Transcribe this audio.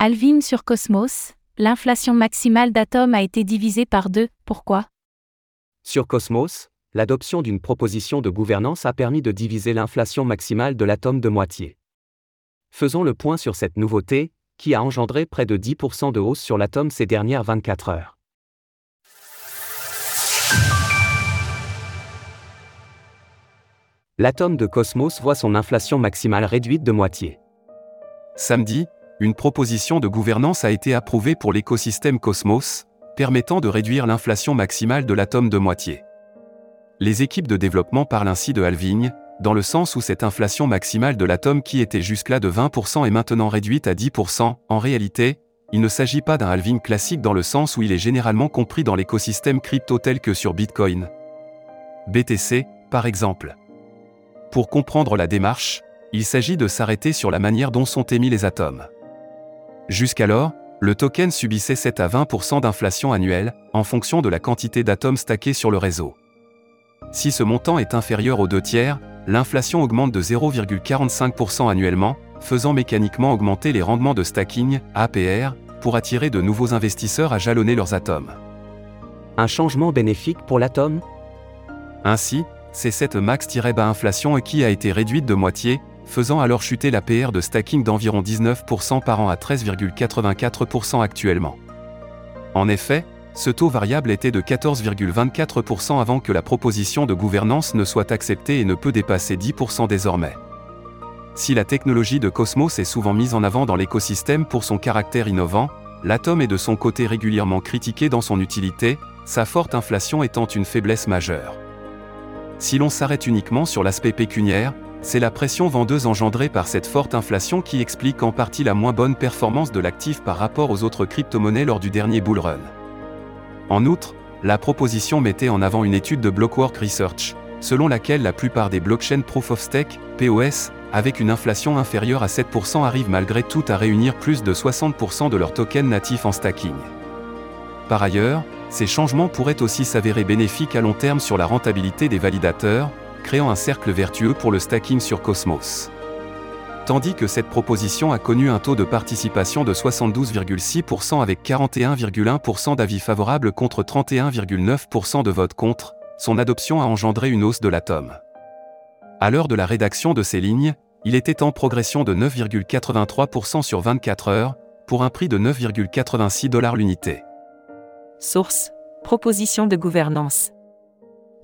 Alvin sur Cosmos, l'inflation maximale d'atomes a été divisée par deux, pourquoi? Sur Cosmos, l'adoption d'une proposition de gouvernance a permis de diviser l'inflation maximale de l'atome de moitié. Faisons le point sur cette nouveauté, qui a engendré près de 10% de hausse sur l'atome ces dernières 24 heures. L'atome de Cosmos voit son inflation maximale réduite de moitié. Samedi, une proposition de gouvernance a été approuvée pour l'écosystème Cosmos, permettant de réduire l'inflation maximale de l'atome de moitié. Les équipes de développement parlent ainsi de halving, dans le sens où cette inflation maximale de l'atome qui était jusque-là de 20% est maintenant réduite à 10%. En réalité, il ne s'agit pas d'un halving classique dans le sens où il est généralement compris dans l'écosystème crypto tel que sur Bitcoin. BTC, par exemple. Pour comprendre la démarche, il s'agit de s'arrêter sur la manière dont sont émis les atomes. Jusqu'alors, le token subissait 7 à 20% d'inflation annuelle, en fonction de la quantité d'atomes stackés sur le réseau. Si ce montant est inférieur aux deux tiers, l'inflation augmente de 0,45% annuellement, faisant mécaniquement augmenter les rendements de stacking, APR, pour attirer de nouveaux investisseurs à jalonner leurs atomes. Un changement bénéfique pour l'atome? Ainsi, c'est cette max-bas inflation qui a été réduite de moitié, faisant alors chuter l'APR de stacking d'environ 19% par an à 13,84% actuellement. En effet, ce taux variable était de 14,24% avant que la proposition de gouvernance ne soit acceptée et ne peut dépasser 10% désormais. Si la technologie de Cosmos est souvent mise en avant dans l'écosystème pour son caractère innovant, l'atome est de son côté régulièrement critiqué dans son utilité, sa forte inflation étant une faiblesse majeure. Si l'on s'arrête uniquement sur l'aspect pécuniaire, c'est la pression vendeuse engendrée par cette forte inflation qui explique en partie la moins bonne performance de l'actif par rapport aux autres crypto-monnaies lors du dernier bull run. En outre, la proposition mettait en avant une étude de Blockwork Research, selon laquelle la plupart des blockchains Proof of Stake, POS, avec une inflation inférieure à 7% arrivent malgré tout à réunir plus de 60% de leurs tokens natifs en stacking. Par ailleurs, ces changements pourraient aussi s'avérer bénéfiques à long terme sur la rentabilité des validateurs, créant un cercle vertueux pour le stacking sur Cosmos tandis que cette proposition a connu un taux de participation de 72,6% avec 41,1% d'avis favorables contre 31,9% de votes contre, son adoption a engendré une hausse de l'atome. À l'heure de la rédaction de ces lignes, il était en progression de 9,83% sur 24 heures, pour un prix de 9,86 dollars l'unité. Source Proposition de gouvernance.